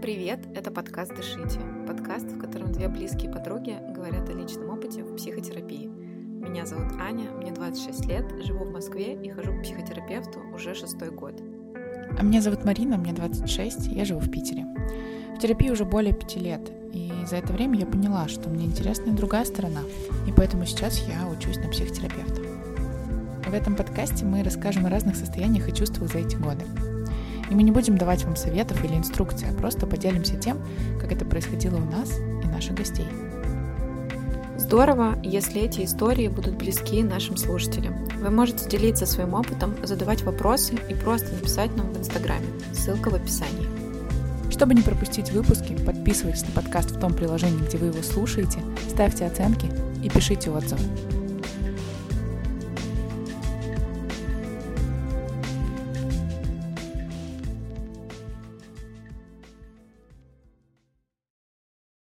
Привет, это подкаст «Дышите». Подкаст, в котором две близкие подруги говорят о личном опыте в психотерапии. Меня зовут Аня, мне 26 лет, живу в Москве и хожу к психотерапевту уже шестой год. А меня зовут Марина, мне 26, я живу в Питере. В терапии уже более пяти лет, и за это время я поняла, что мне интересна и другая сторона, и поэтому сейчас я учусь на психотерапевта. В этом подкасте мы расскажем о разных состояниях и чувствах за эти годы. И мы не будем давать вам советов или инструкций, а просто поделимся тем, как это происходило у нас и наших гостей. Здорово, если эти истории будут близки нашим слушателям. Вы можете делиться своим опытом, задавать вопросы и просто написать нам в Инстаграме. Ссылка в описании. Чтобы не пропустить выпуски, подписывайтесь на подкаст в том приложении, где вы его слушаете, ставьте оценки и пишите отзывы.